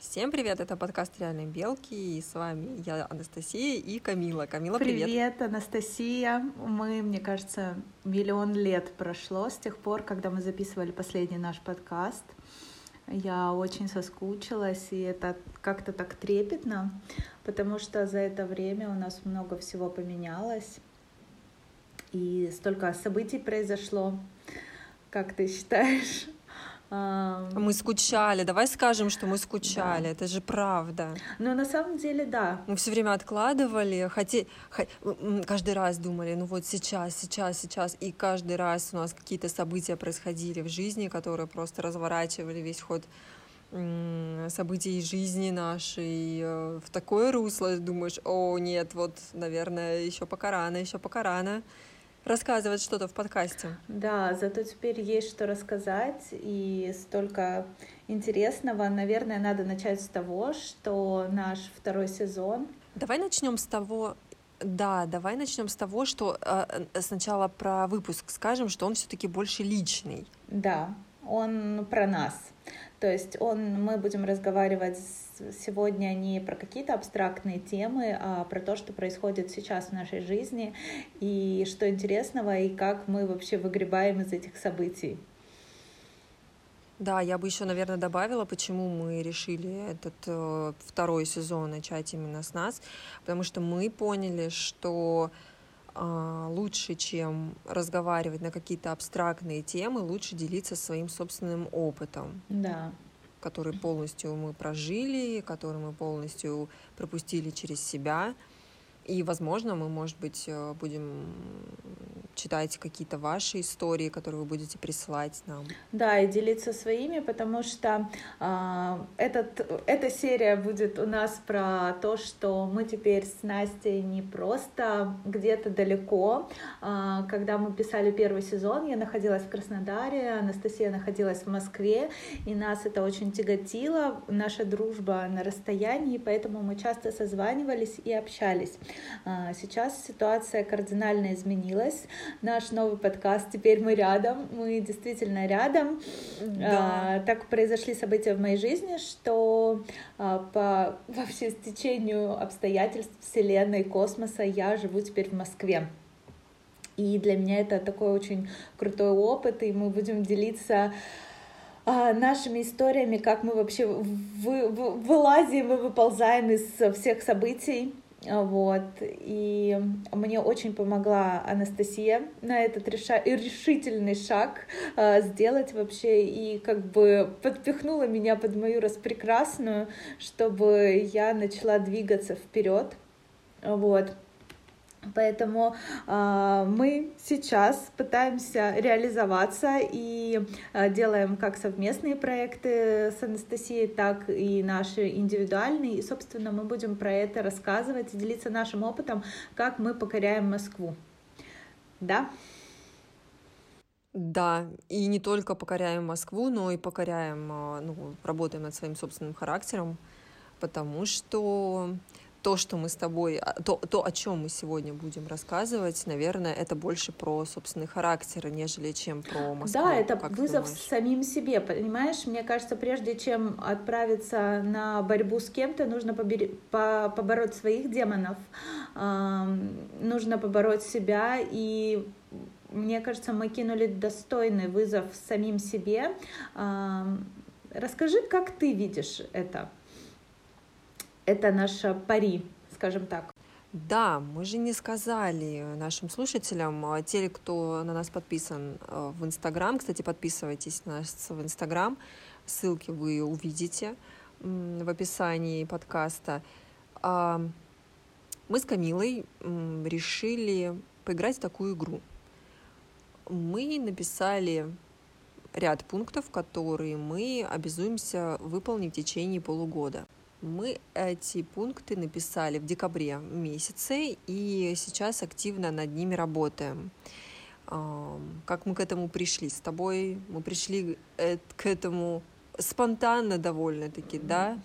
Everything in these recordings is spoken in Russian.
Всем привет, это подкаст «Реальные белки», и с вами я, Анастасия и Камила. Камила, привет. Привет, Анастасия. Мы, мне кажется, миллион лет прошло с тех пор, когда мы записывали последний наш подкаст. Я очень соскучилась, и это как-то так трепетно, потому что за это время у нас много всего поменялось, и столько событий произошло. Как ты считаешь? Мы скучали. Давай скажем, что мы скучали. Да. Это же правда. Но на самом деле, да. Мы все время откладывали, хоте... каждый раз думали, ну вот сейчас, сейчас, сейчас. И каждый раз у нас какие-то события происходили в жизни, которые просто разворачивали весь ход событий жизни нашей э, в такое русло, думаешь, о, нет, вот, наверное, еще пока рано, еще пока рано рассказывать что-то в подкасте. Да, зато теперь есть что рассказать и столько интересного. Наверное, надо начать с того, что наш второй сезон. Давай начнем с того, да, давай начнем с того, что э, сначала про выпуск скажем, что он все-таки больше личный. Да, он про нас. То есть он, мы будем разговаривать сегодня не про какие-то абстрактные темы, а про то, что происходит сейчас в нашей жизни, и что интересного, и как мы вообще выгребаем из этих событий. Да, я бы еще, наверное, добавила, почему мы решили этот э, второй сезон начать именно с нас, потому что мы поняли, что лучше, чем разговаривать на какие-то абстрактные темы, лучше делиться своим собственным опытом. Да который полностью мы прожили, который мы полностью пропустили через себя. И, возможно, мы, может быть, э, будем читать какие-то ваши истории, которые вы будете присылать нам. Да, и делиться своими, потому что э, этот, эта серия будет у нас про то, что мы теперь с Настей не просто где-то далеко. Э, когда мы писали первый сезон, я находилась в Краснодаре, Анастасия находилась в Москве, и нас это очень тяготило, наша дружба на расстоянии, поэтому мы часто созванивались и общались. А, сейчас ситуация кардинально изменилась. Наш новый подкаст «Теперь мы рядом», мы действительно рядом. Да. А, так произошли события в моей жизни, что а, по вообще стечению обстоятельств Вселенной, космоса я живу теперь в Москве. И для меня это такой очень крутой опыт, и мы будем делиться нашими историями, как мы вообще вы, вы, вылазим и выползаем из всех событий, вот. И мне очень помогла Анастасия на этот реша... решительный шаг э, сделать вообще и как бы подпихнула меня под мою распрекрасную, чтобы я начала двигаться вперед. Вот. Поэтому э, мы сейчас пытаемся реализоваться и э, делаем как совместные проекты с Анастасией, так и наши индивидуальные. И, собственно, мы будем про это рассказывать и делиться нашим опытом, как мы покоряем Москву. Да? Да, и не только покоряем Москву, но и покоряем, ну, работаем над своим собственным характером, потому что то, что мы с тобой, а, то, то, о чем мы сегодня будем рассказывать, наверное, это больше про собственный характер, нежели чем про Москву. Да, это вызов самим себе, понимаешь? Мне кажется, прежде чем отправиться на борьбу с кем-то, нужно побери, по, побороть своих демонов, э, нужно побороть себя, и мне кажется, мы кинули достойный вызов самим себе. Э, расскажи, как ты видишь это? Это наша пари, скажем так. Да, мы же не сказали нашим слушателям, а те, кто на нас подписан э, в Инстаграм, кстати, подписывайтесь на нас в Инстаграм, ссылки вы увидите в описании подкаста. А, мы с Камилой решили поиграть в такую игру. Мы написали ряд пунктов, которые мы обязуемся выполнить в течение полугода. Мы эти пункты написали в декабре месяце и сейчас активно над ними работаем. Как мы к этому пришли? С тобой мы пришли э, к этому спонтанно довольно-таки, да?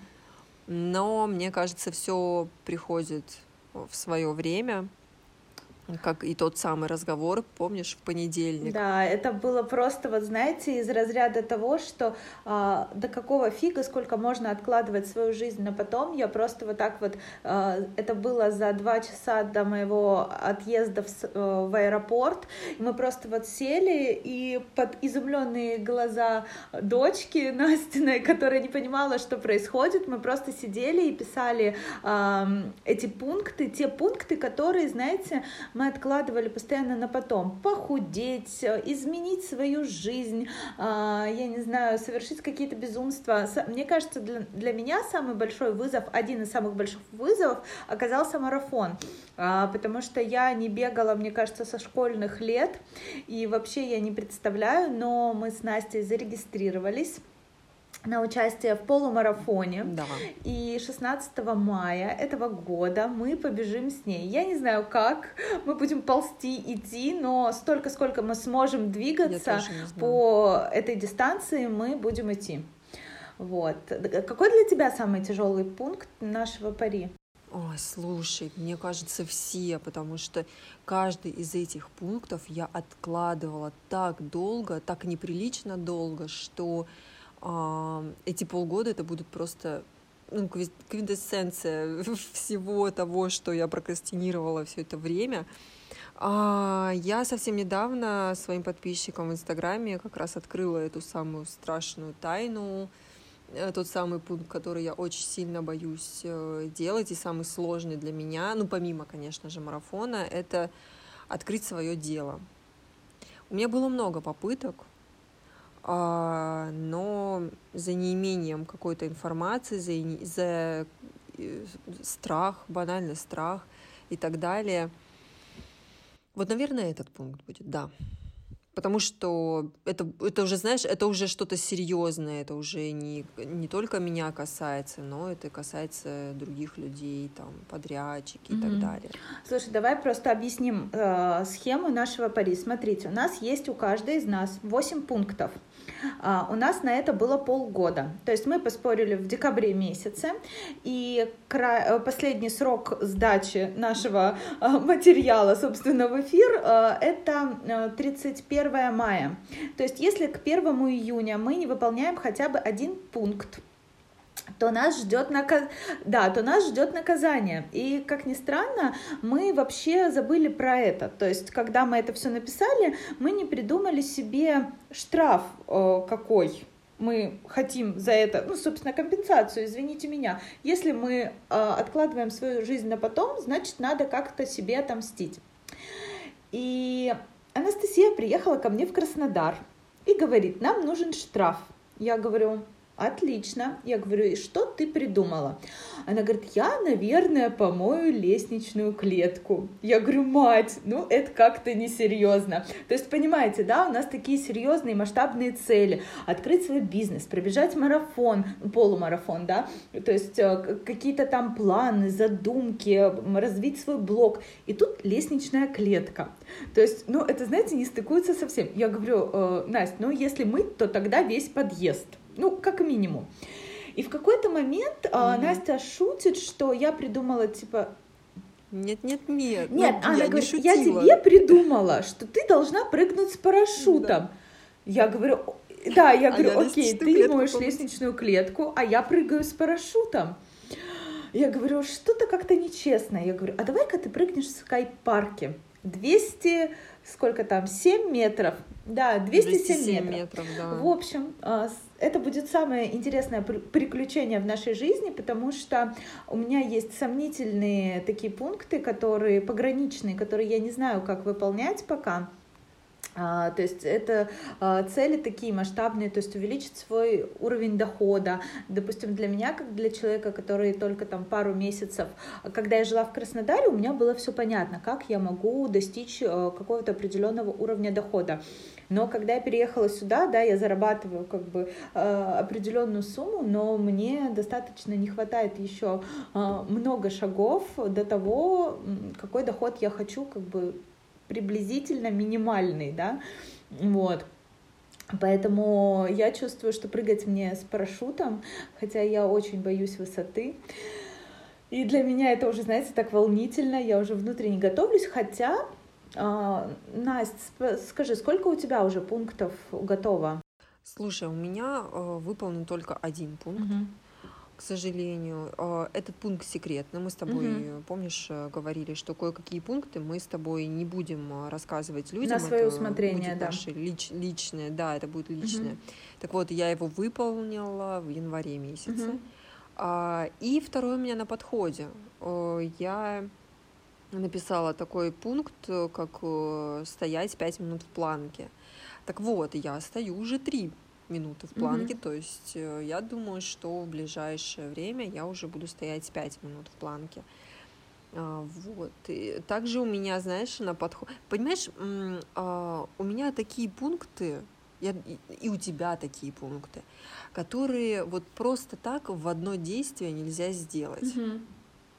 Но мне кажется, все приходит в свое время. Как и тот самый разговор, помнишь, в понедельник. Да, это было просто, вот знаете, из разряда того, что а, до какого фига, сколько можно откладывать свою жизнь на потом. Я просто вот так вот, а, это было за два часа до моего отъезда в, а, в аэропорт. Мы просто вот сели и под изумленные глаза дочки Настиной, которая не понимала, что происходит, мы просто сидели и писали а, эти пункты, те пункты, которые, знаете, мы откладывали постоянно на потом. Похудеть, э, изменить свою жизнь, а, я не знаю, совершить какие-то безумства. Мне кажется, для, для меня самый большой вызов, один из самых больших вызовов оказался марафон, а, потому что я не бегала, мне кажется, со школьных лет, и вообще я не представляю, но мы с Настей зарегистрировались на участие в полумарафоне. Да. И 16 мая этого года мы побежим с ней. Я не знаю как, мы будем ползти, идти, но столько, сколько мы сможем двигаться по этой дистанции, мы будем идти. Вот. Какой для тебя самый тяжелый пункт нашего пари? Ой, слушай, мне кажется, все, потому что каждый из этих пунктов я откладывала так долго, так неприлично долго, что эти полгода это будут просто ну, квинтэссенция всего того, что я прокрастинировала все это время. А, я совсем недавно своим подписчикам в Инстаграме как раз открыла эту самую страшную тайну, э, тот самый пункт, который я очень сильно боюсь э, делать и самый сложный для меня, ну, помимо, конечно же, марафона, это открыть свое дело. У меня было много попыток, а, но за неимением какой-то информации, за, за э, страх, банальный страх и так далее. Вот, наверное, этот пункт будет, да потому что это, это уже, знаешь, это уже что-то серьезное, это уже не, не только меня касается, но это касается других людей, там, подрядчики mm-hmm. и так далее. Слушай, давай просто объясним э, схему нашего пари. Смотрите, у нас есть у каждой из нас 8 пунктов. Uh, у нас на это было полгода. То есть мы поспорили в декабре месяце, и. Э, последний срок сдачи нашего uh, материала, собственно, в эфир, uh, это 31 1 мая. То есть если к 1 июня мы не выполняем хотя бы один пункт, то нас ждет наказ... да, то нас ждет наказание. И как ни странно, мы вообще забыли про это. То есть, когда мы это все написали, мы не придумали себе штраф э, какой мы хотим за это, ну, собственно, компенсацию, извините меня. Если мы э, откладываем свою жизнь на потом, значит, надо как-то себе отомстить. И Анастасия приехала ко мне в Краснодар и говорит, нам нужен штраф. Я говорю, Отлично. Я говорю, что ты придумала? Она говорит, я, наверное, помою лестничную клетку. Я говорю, мать, ну это как-то несерьезно. То есть, понимаете, да, у нас такие серьезные масштабные цели. Открыть свой бизнес, пробежать марафон, полумарафон, да, то есть э, какие-то там планы, задумки, развить свой блог. И тут лестничная клетка. То есть, ну это, знаете, не стыкуется совсем. Я говорю, э, Настя, ну если мы, то тогда весь подъезд. Ну, как минимум. И в какой-то момент mm-hmm. Настя шутит, что я придумала, типа, нет, нет, нет. Нет, ну, она я говорит, я тебе придумала, что ты должна прыгнуть с парашютом. Да. Я говорю, да, я говорю, а окей, ты моешь лестничную клетку, а я прыгаю с парашютом. Я говорю, что-то как-то нечестно. Я говорю, а давай-ка ты прыгнешь в скайп-парке. 200, сколько там, 7 метров. Да, 207, 207 метров. метров да. В общем, а, это будет самое интересное приключение в нашей жизни, потому что у меня есть сомнительные такие пункты, которые пограничные, которые я не знаю, как выполнять пока. А, то есть это а, цели такие масштабные, то есть увеличить свой уровень дохода. Допустим, для меня, как для человека, который только там пару месяцев, когда я жила в Краснодаре, у меня было все понятно, как я могу достичь а, какого-то определенного уровня дохода. Но когда я переехала сюда, да, я зарабатываю как бы определенную сумму, но мне достаточно не хватает еще много шагов до того, какой доход я хочу как бы приблизительно минимальный, да, вот. Поэтому я чувствую, что прыгать мне с парашютом, хотя я очень боюсь высоты. И для меня это уже, знаете, так волнительно, я уже внутренне готовлюсь, хотя, э, Настя, скажи, сколько у тебя уже пунктов готово? Слушай, у меня э, выполнен только один пункт. Угу к сожалению. А, этот пункт секретный. Мы с тобой, угу. помнишь, э, говорили, что кое-какие пункты мы с тобой не будем а, рассказывать людям. На свое это усмотрение, будет да. Наше лич, личное, да, это будет личное. Угу. Так вот, я его выполнила в январе месяце. Угу. И второй у меня на подходе. Я написала такой пункт, как э, стоять 5 минут в планке. Так вот, я стою уже 3 минуты в планке, mm-hmm. то есть э, я думаю, что в ближайшее время я уже буду стоять 5 минут в планке. А, вот. И также у меня, знаешь, на подход... Понимаешь, а, у меня такие пункты, я, и у тебя такие пункты, которые вот просто так в одно действие нельзя сделать. Mm-hmm.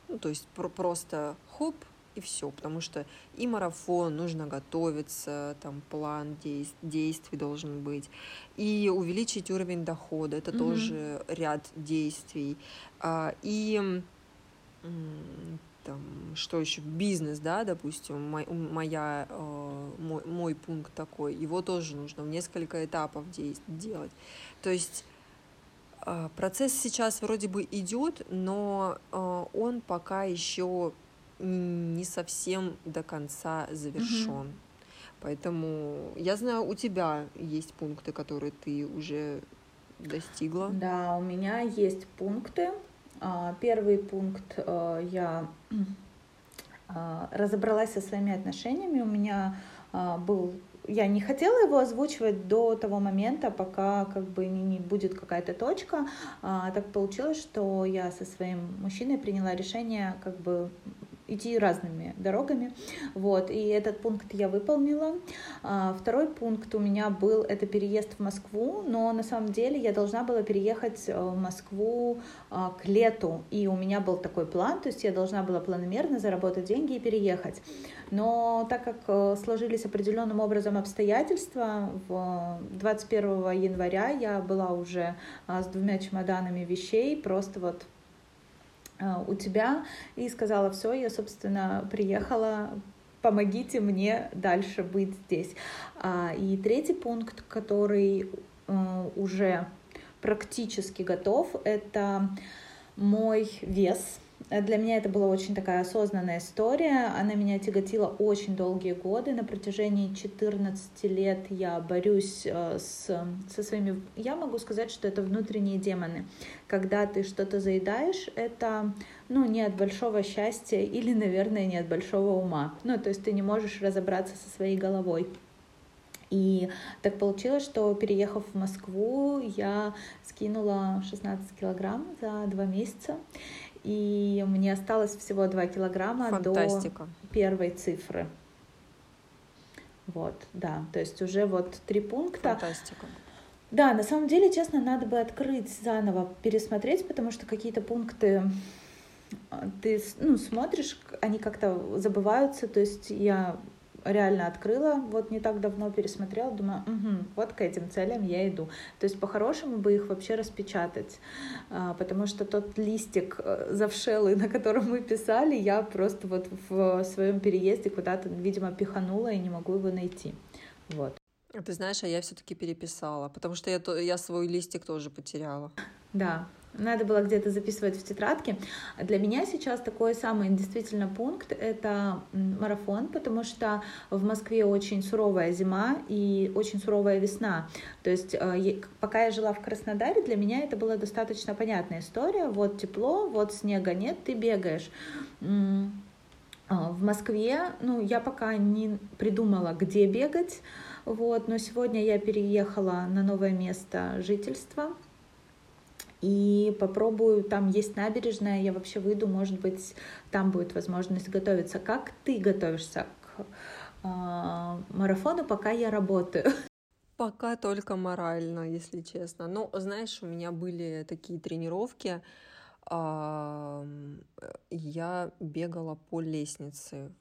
Ну, то есть про- просто хоп, и все, потому что и марафон, нужно готовиться, там план действ- действий должен быть, и увеличить уровень дохода, это mm-hmm. тоже ряд действий, а, и там, что еще, бизнес, да, допустим, мой, моя, э, мой, мой пункт такой, его тоже нужно в несколько этапов делать. То есть э, процесс сейчас вроде бы идет, но э, он пока еще не совсем до конца завершен. Угу. Поэтому я знаю, у тебя есть пункты, которые ты уже достигла. Да, у меня есть пункты. А, первый пункт э, я а, разобралась со своими отношениями. У меня а, был я не хотела его озвучивать до того момента, пока как бы не, не будет какая-то точка. А, так получилось, что я со своим мужчиной приняла решение как бы идти разными дорогами. Вот, и этот пункт я выполнила. А, второй пункт у меня был это переезд в Москву, но на самом деле я должна была переехать э, в Москву а, к лету, и у меня был такой план, то есть я должна была планомерно заработать деньги и переехать. Но так как э, сложились определенным образом обстоятельства, в 21 января я была уже а, с двумя чемоданами вещей, просто вот у тебя и сказала, все, я, собственно, приехала, помогите мне дальше быть здесь. А, и третий пункт, который э, уже практически готов, это мой вес. Для меня это была очень такая осознанная история. Она меня тяготила очень долгие годы. На протяжении 14 лет я борюсь э, с, со своими... Я могу сказать, что это внутренние демоны. Когда ты что-то заедаешь, это ну, не от большого счастья или, наверное, не от большого ума. Ну, то есть ты не можешь разобраться со своей головой. И так получилось, что переехав в Москву, я скинула 16 килограмм за два месяца и мне осталось всего 2 килограмма Фантастика. до первой цифры. Вот, да, то есть уже вот три пункта. Фантастика. Да, на самом деле, честно, надо бы открыть заново, пересмотреть, потому что какие-то пункты а, ты ну, смотришь, они как-то забываются, то есть я реально открыла, вот не так давно пересмотрела, думаю, угу, вот к этим целям я иду. То есть по-хорошему бы их вообще распечатать, а, потому что тот листик э, завшелый, на котором мы писали, я просто вот в своем переезде куда-то, видимо, пиханула и не могу его найти. Вот. Ты знаешь, а я все-таки переписала, потому что я, я свой листик тоже потеряла. Да, надо было где-то записывать в тетрадке. Для меня сейчас такой самый действительно пункт — это марафон, потому что в Москве очень суровая зима и очень суровая весна. То есть э, пока я жила в Краснодаре, для меня это была достаточно понятная история. Вот тепло, вот снега нет, ты бегаешь. А, в Москве, ну, я пока не придумала, где бегать, вот, но сегодня я переехала на новое место жительства, и попробую, там есть набережная, я вообще выйду, может быть, там будет возможность готовиться. Как ты готовишься к э, марафону, пока я работаю? Пока только морально, если честно. Но, знаешь, у меня были такие тренировки, э, я бегала по лестнице,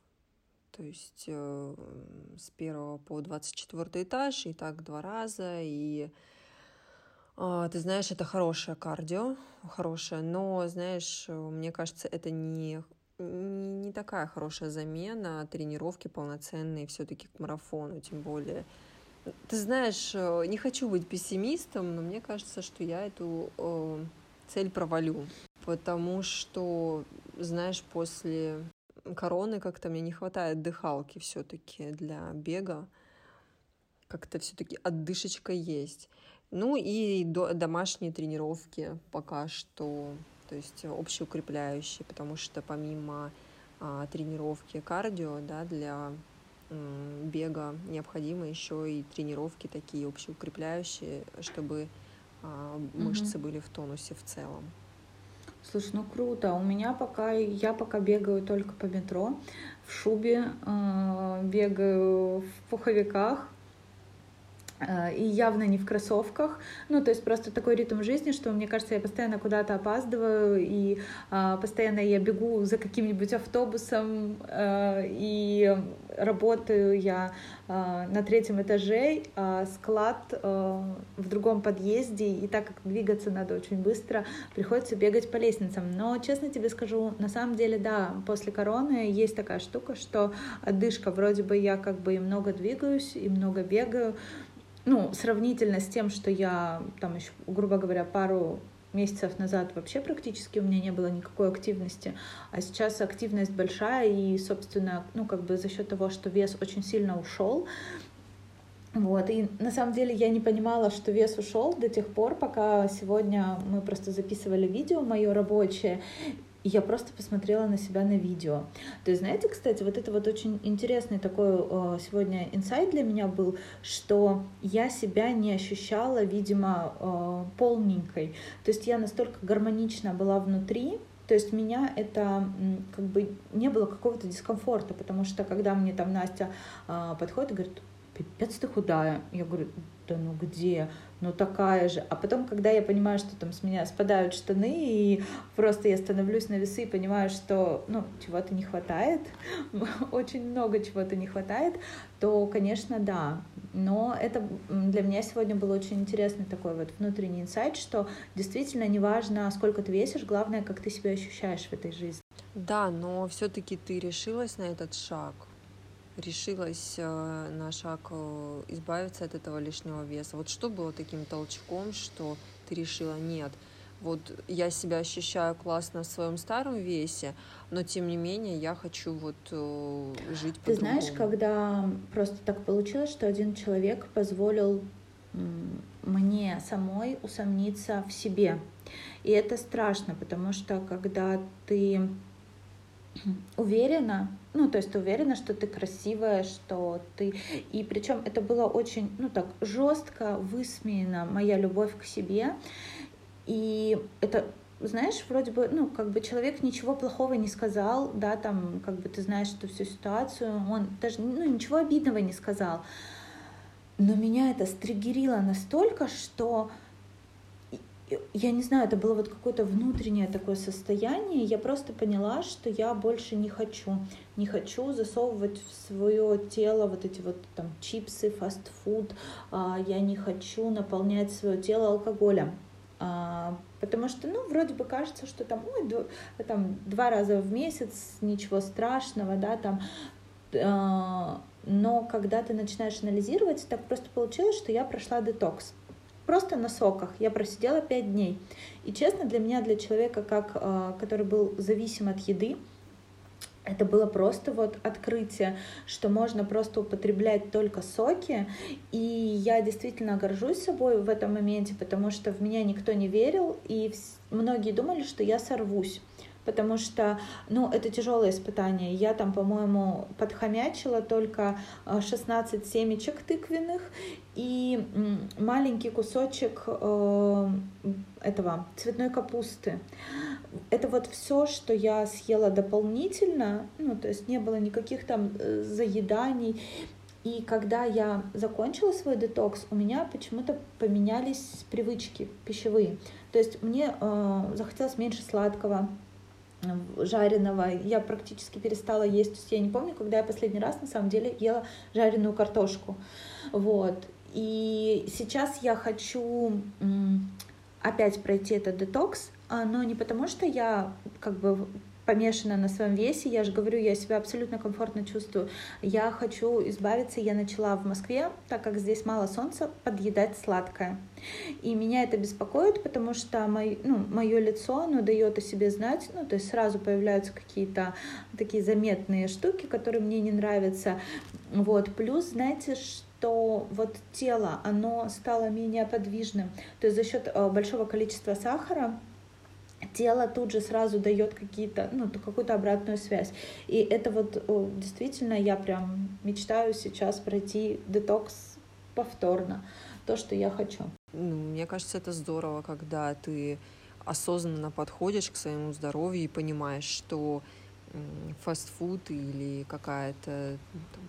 то есть э, с первого по 24 этаж, и так два раза, и А, ты знаешь, это хорошее кардио, хорошее, но, знаешь, мне кажется, это не не такая хорошая замена тренировки полноценной все-таки к марафону, тем более. Ты знаешь, не хочу быть пессимистом, но мне кажется, что я эту э, цель провалю, потому что, знаешь, после короны как-то мне не хватает дыхалки все-таки для бега, как-то все-таки отдышечка есть. Ну и до, домашние тренировки пока что, то есть общеукрепляющие, потому что помимо а, тренировки кардио, да, для м, бега необходимы еще и тренировки такие общеукрепляющие, чтобы а, мышцы mm-hmm. были в тонусе в целом. Слушай, ну круто. У меня пока я пока бегаю только по метро в шубе, э, бегаю в пуховиках, и явно не в кроссовках. Ну, то есть просто такой ритм жизни, что, мне кажется, я постоянно куда-то опаздываю, и а, постоянно я бегу за каким-нибудь автобусом, а, и работаю я а, на третьем этаже, а склад а, в другом подъезде, и так как двигаться надо очень быстро, приходится бегать по лестницам. Но, честно тебе скажу, на самом деле, да, после короны есть такая штука, что отдышка, вроде бы я как бы и много двигаюсь, и много бегаю, ну, сравнительно с тем, что я там еще, грубо говоря, пару месяцев назад вообще практически у меня не было никакой активности, а сейчас активность большая, и, собственно, ну, как бы за счет того, что вес очень сильно ушел, вот, и на самом деле я не понимала, что вес ушел до тех пор, пока сегодня мы просто записывали видео мое рабочее, и я просто посмотрела на себя на видео. То есть, знаете, кстати, вот это вот очень интересный такой э, сегодня инсайт для меня был, что я себя не ощущала, видимо, э, полненькой. То есть я настолько гармонично была внутри, то есть меня это как бы не было какого-то дискомфорта, потому что когда мне там Настя э, подходит и говорит, пипец ты худая, я говорю, да ну где, ну такая же. А потом, когда я понимаю, что там с меня спадают штаны, и просто я становлюсь на весы и понимаю, что, ну, чего-то не хватает, очень много чего-то не хватает, то, конечно, да. Но это для меня сегодня был очень интересный такой вот внутренний инсайт, что действительно неважно, сколько ты весишь, главное, как ты себя ощущаешь в этой жизни. Да, но все-таки ты решилась на этот шаг решилась э, на шаг э, избавиться от этого лишнего веса? Вот что было таким толчком, что ты решила, нет, вот я себя ощущаю классно в своем старом весе, но тем не менее я хочу вот э, жить по Ты знаешь, когда просто так получилось, что один человек позволил мне самой усомниться в себе. И это страшно, потому что когда ты уверена, ну, то есть ты уверена, что ты красивая, что ты... И причем это было очень, ну, так, жестко высмеяна моя любовь к себе. И это знаешь, вроде бы, ну, как бы человек ничего плохого не сказал, да, там, как бы ты знаешь эту всю ситуацию, он даже, ну, ничего обидного не сказал. Но меня это стригерило настолько, что я не знаю, это было вот какое-то внутреннее такое состояние. Я просто поняла, что я больше не хочу. Не хочу засовывать в свое тело вот эти вот там чипсы, фастфуд. А, я не хочу наполнять свое тело алкоголем. А, потому что, ну, вроде бы кажется, что там, ой, там два раза в месяц, ничего страшного, да, там а, но когда ты начинаешь анализировать, так просто получилось, что я прошла детокс просто на соках. Я просидела пять дней. И честно, для меня, для человека, как, э, который был зависим от еды, это было просто вот открытие, что можно просто употреблять только соки. И я действительно горжусь собой в этом моменте, потому что в меня никто не верил, и многие думали, что я сорвусь потому что, ну, это тяжелое испытание. Я там, по-моему, подхомячила только 16 э, семечек тыквенных и маленький кусочек э, этого цветной капусты. Это вот все, что я съела дополнительно, ну, то есть не было никаких там э, заеданий. И когда я закончила свой детокс, у меня почему-то поменялись привычки пищевые. То есть мне э, захотелось меньше сладкого, жареного. Я практически перестала есть. То есть я не помню, когда я последний раз на самом деле ела жареную картошку. Вот. И сейчас я хочу опять пройти этот детокс, а, но не потому, что я как бы помешана на своем весе, я же говорю, я себя абсолютно комфортно чувствую. Я хочу избавиться, я начала в Москве, так как здесь мало солнца, подъедать сладкое. И меня это беспокоит, потому что мой, ну, мое лицо, оно дает о себе знать, ну, то есть сразу появляются какие-то такие заметные штуки, которые мне не нравятся. Вот, плюс, знаете, что вот тело, оно стало менее подвижным. То есть за счет э, большого количества сахара тело тут же сразу дает какие-то, ну, какую-то обратную связь. И это вот действительно я прям мечтаю сейчас пройти детокс повторно, то, что я хочу. Ну, мне кажется, это здорово, когда ты осознанно подходишь к своему здоровью и понимаешь, что фастфуд или какая-то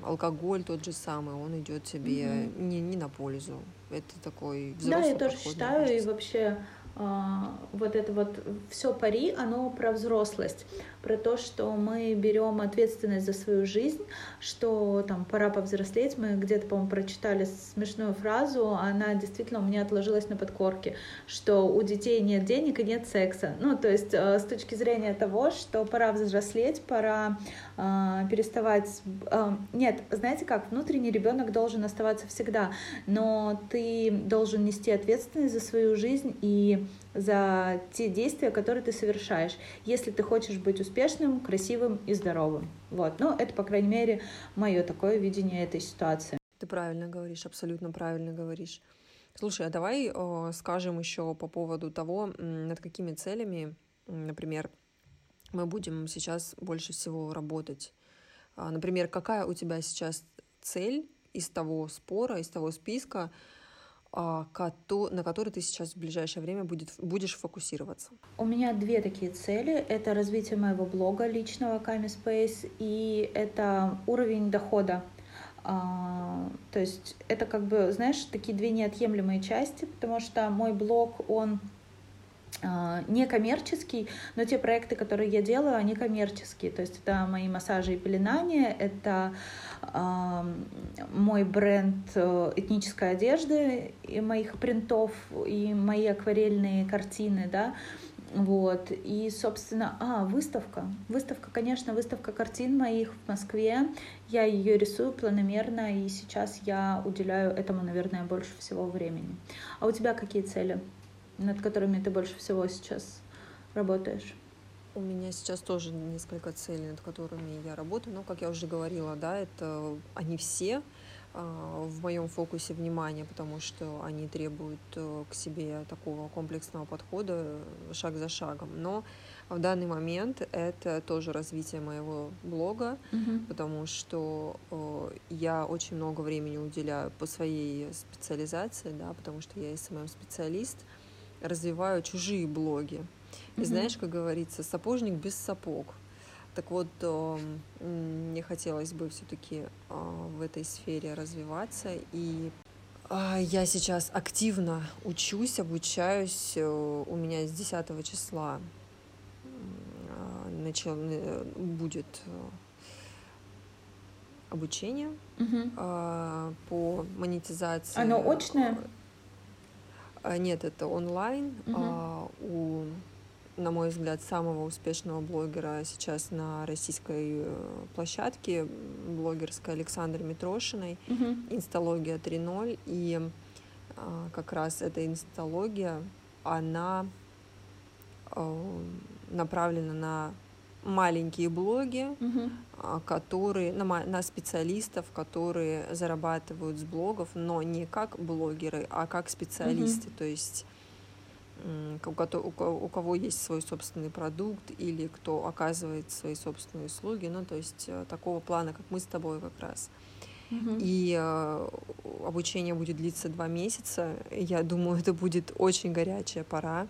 алкоголь тот же самый, он идет тебе mm-hmm. не, не на пользу. Это такой взрослый Да, я тоже считаю, и вообще вот это вот все пари, оно про взрослость, про то, что мы берем ответственность за свою жизнь, что там пора повзрослеть. Мы где-то, по-моему, прочитали смешную фразу, она действительно у меня отложилась на подкорке, что у детей нет денег и нет секса. Ну, то есть э, с точки зрения того, что пора взрослеть, пора э, переставать... Э, нет, знаете как, внутренний ребенок должен оставаться всегда, но ты должен нести ответственность за свою жизнь и за те действия, которые ты совершаешь, если ты хочешь быть успешным, красивым и здоровым. Вот. Ну, это, по крайней мере, мое такое видение этой ситуации. Ты правильно говоришь, абсолютно правильно говоришь. Слушай, а давай э, скажем еще по поводу того, над какими целями, например, мы будем сейчас больше всего работать. А, например, какая у тебя сейчас цель из того спора, из того списка, на который ты сейчас в ближайшее время будет, будешь фокусироваться? У меня две такие цели. Это развитие моего блога личного Kami Space и это уровень дохода. А, то есть это как бы, знаешь, такие две неотъемлемые части, потому что мой блог, он а, не коммерческий, но те проекты, которые я делаю, они коммерческие. То есть это мои массажи и пеленания, это мой бренд э, этнической одежды и моих принтов, и мои акварельные картины, да, вот, и, собственно, а, выставка. Выставка, конечно, выставка картин моих в Москве. Я ее рисую планомерно, и сейчас я уделяю этому, наверное, больше всего времени. А у тебя какие цели? над которыми ты больше всего сейчас работаешь? У меня сейчас тоже несколько целей, над которыми я работаю. Но, как я уже говорила, да, это они все а, в моем фокусе внимания, потому что они требуют э, к себе такого комплексного подхода э, шаг за шагом. Но в данный момент это тоже развитие моего блога, uh-huh. потому что э, я очень много времени уделяю по своей специализации, да, потому что я SMM-специалист. Развиваю чужие блоги. И знаешь, как говорится, сапожник без сапог. Так вот, мне хотелось бы все-таки э, в этой сфере развиваться. И э, я сейчас активно учусь, обучаюсь. Э, у меня с 10 числа э, начал, э, будет э, обучение угу. по монетизации. Оно очное? А, нет, это онлайн. Угу. А, у, на мой взгляд, самого успешного блогера сейчас на российской э, площадке, блогерской Александры Митрошиной, угу. инсталогия 3.0. И а, как раз эта инсталогия, она а, направлена на маленькие блоги, угу. которые на, на специалистов, которые зарабатывают с блогов, но не как блогеры, а как специалисты, угу. то есть у, у, у кого есть свой собственный продукт или кто оказывает свои собственные услуги, ну то есть э, такого плана, как мы с тобой как раз. Угу. И э, обучение будет длиться два месяца. Я думаю, это будет очень горячая пора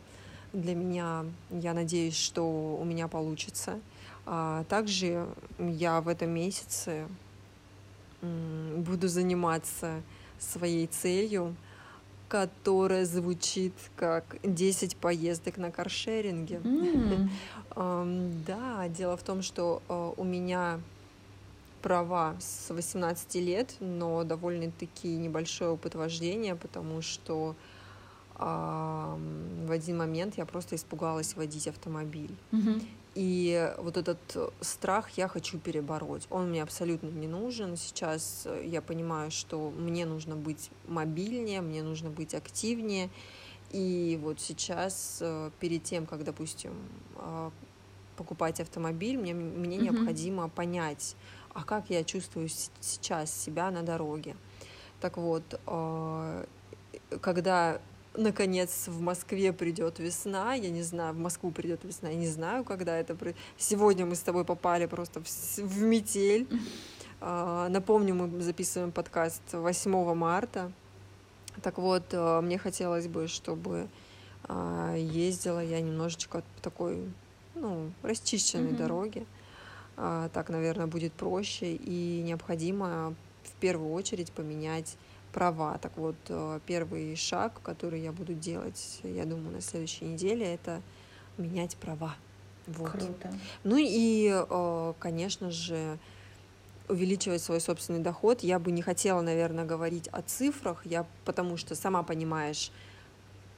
для меня. Я надеюсь, что у меня получится. А также я в этом месяце буду заниматься своей целью, которая звучит как 10 поездок на каршеринге. Mm. Да, дело в том, что а, у меня права с 18 лет, но довольно-таки небольшой опыт вождения, потому что в один момент я просто испугалась водить автомобиль. И вот этот страх я хочу перебороть. Он мне абсолютно не нужен. Сейчас я понимаю, что мне нужно быть мобильнее, мне нужно быть активнее. И вот сейчас, э, перед тем, как, допустим, а, покупать автомобиль, мне, мне Мгм. необходимо понять, а как я чувствую сейчас себя на дороге. Так вот, а, когда наконец в Москве придет весна, я не знаю, в Москву придет весна, я не знаю, когда это... при- Сегодня мы с тобой попали просто в, в метель. А, Напомню, мы записываем подкаст 8 марта. Так вот, э, мне хотелось бы, чтобы а, ездила я немножечко по такой, ну, расчищенной Мгм. дороге. А, Так, наверное, будет проще и необходимо в первую очередь поменять права. Так вот, э, первый шаг, который я буду делать, я думаю, на следующей неделе, это менять права. Вот. Круто. Ну и, э, конечно же, увеличивать свой собственный доход. Я бы не хотела, наверное, говорить о цифрах, я, потому что сама понимаешь,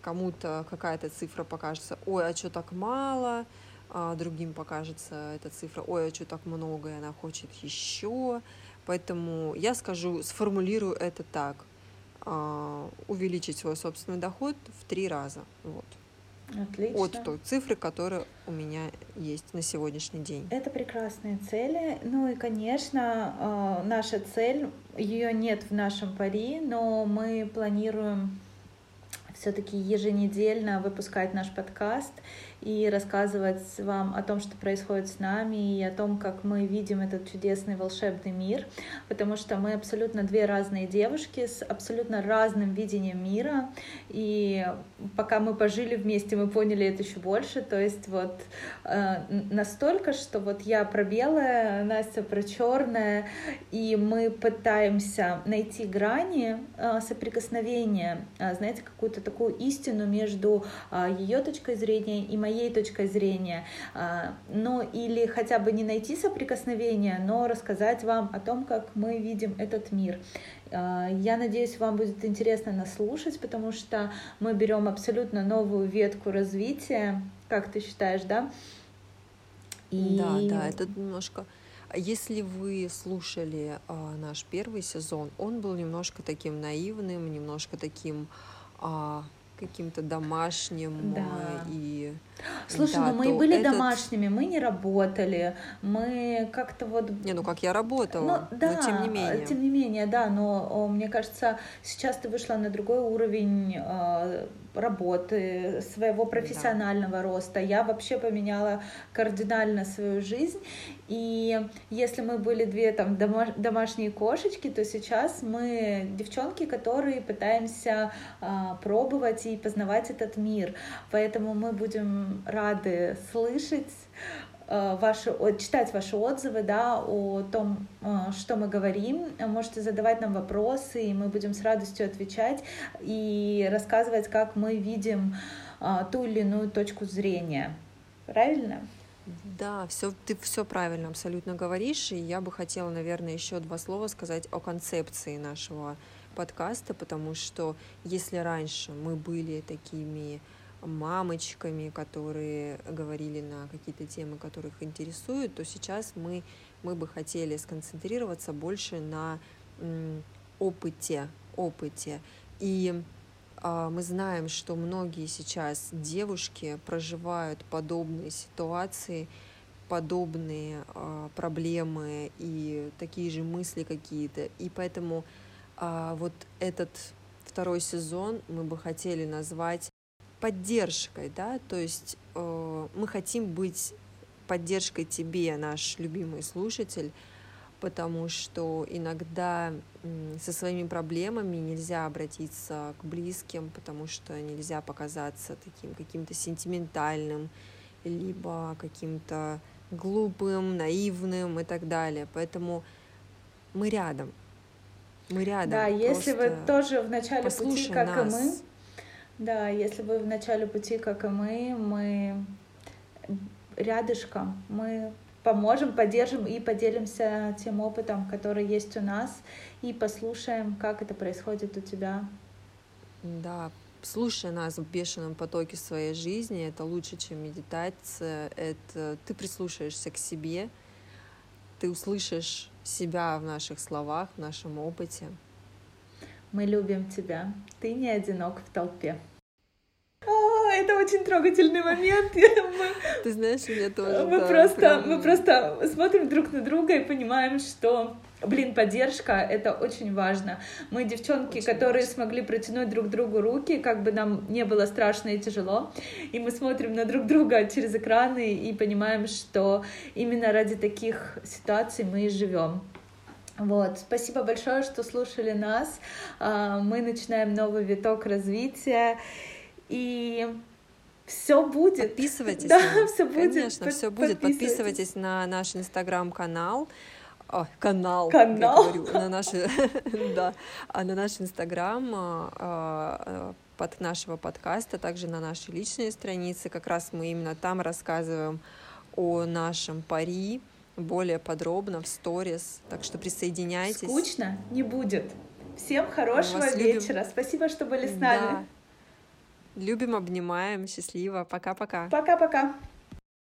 кому-то какая-то цифра покажется, ой, а что так мало, а другим покажется эта цифра, ой, а что так много, и она хочет еще. Поэтому я скажу, сформулирую это так. а, Увеличить свой собственный доход в три раза. Вот. Отлично. От той цифры, которая у меня есть на сегодняшний день. Это прекрасные цели. Ну и, конечно, э, наша цель, ее нет в нашем пари, но мы планируем все-таки еженедельно выпускать наш подкаст и рассказывать вам о том, что происходит с нами, и о том, как мы видим этот чудесный волшебный мир, потому что мы абсолютно две разные девушки с абсолютно разным видением мира, и пока мы пожили вместе, мы поняли это еще больше, то есть вот э, настолько, что вот я про белое, Настя про черное, и мы пытаемся найти грани э, соприкосновения, э, знаете, какую-то такую истину между ее точкой зрения и моей точкой зрения, э, ну или хотя бы не найти соприкосновения, но рассказать вам о том, как мы видим этот мир. Э, Я надеюсь, вам будет интересно нас слушать, потому что мы берем абсолютно новую ветку развития, как ты считаешь, да? Да, да, это немножко... Если вы слушали а, наш первый сезон, он был немножко таким наивным, немножко таким а, каким-то домашним Да. а, и Слушай, да, ну мы и были этот- домашними, мы не работали, мы как-то вот... Не, ну как я работала, Ну, да, но тем не менее. тем не менее, да, но о, мне кажется, сейчас ты вышла на другой уровень э, работы, своего профессионального роста. Я вообще поменяла кардинально свою жизнь, и если мы были две там дома- домашние кошечки, то сейчас мы девчонки, которые пытаемся а, пробовать и познавать этот мир. Поэтому мы будем рады слышать ваши, о- читать ваши отзывы да, о том, э, что мы говорим. Можете задавать нам вопросы, и мы будем с радостью отвечать и рассказывать, как мы видим э, ту или иную точку зрения. Правильно? Да, все, ты все правильно абсолютно говоришь, и я бы хотела, наверное, еще два слова сказать о концепции нашего подкаста, потому что если раньше мы были такими мамочками, которые говорили на какие-то темы, которые их интересуют, то сейчас мы, мы бы хотели сконцентрироваться больше на опыте, опыте. И а, мы знаем, что многие сейчас девушки проживают подобные ситуации, подобные а, проблемы и такие же мысли какие-то. И поэтому а, вот этот второй сезон мы бы хотели назвать поддержкой, да, то есть э, мы хотим быть поддержкой тебе, наш любимый слушатель, потому что иногда со своими проблемами нельзя обратиться к близким, потому что нельзя показаться таким каким-то сентиментальным, либо каким-то глупым, наивным и так далее. Поэтому мы рядом. Мы рядом. Да, если вы тоже в начале пути, как и мы, нас. Да, если вы в начале пути, как и мы, мы рядышком, мы поможем, поддержим и поделимся тем опытом, который есть у нас, и послушаем, как это происходит у тебя. Да, слушай нас в бешеном потоке своей жизни, это лучше, чем медитация, это ты прислушаешься к себе, ты услышишь себя в наших словах, в нашем опыте. Мы любим тебя, ты не одинок в толпе. А, это очень трогательный момент. Ты знаешь, мне тоже. Мы просто, мы просто смотрим друг на друга и понимаем, что Блин, поддержка — это очень важно. Мы девчонки, очень которые важно. смогли протянуть друг другу руки, как бы нам не было страшно и тяжело, и мы смотрим на друг друга через экраны и понимаем, что именно ради таких ситуаций мы и живем. Вот, спасибо большое, что слушали нас. А, мы начинаем новый виток развития, и все будет. Подписывайтесь. Да, все будет. Конечно, все будет. Подписывайтесь на наш инстаграм-канал о, канал, канал. Я говорю, на наш, да, а на наш инстаграм а, под нашего подкаста, также на нашей личной странице. Как раз мы именно там рассказываем о нашем пари более подробно в сторис. Так что присоединяйтесь. Скучно не будет. Всем хорошего вечера. Любим. Спасибо, что были с нами. Да. Любим, обнимаем. Счастливо. Пока-пока. Пока-пока.